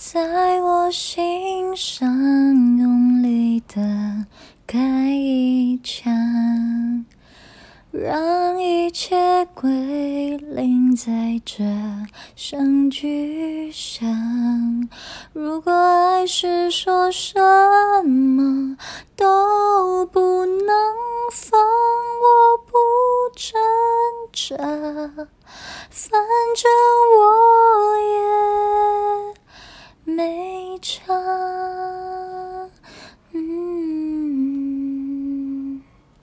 在我心上用力的开一枪，让一切归零，在这声巨响。如果爱是说什么都不能放，我不挣扎，反正。唱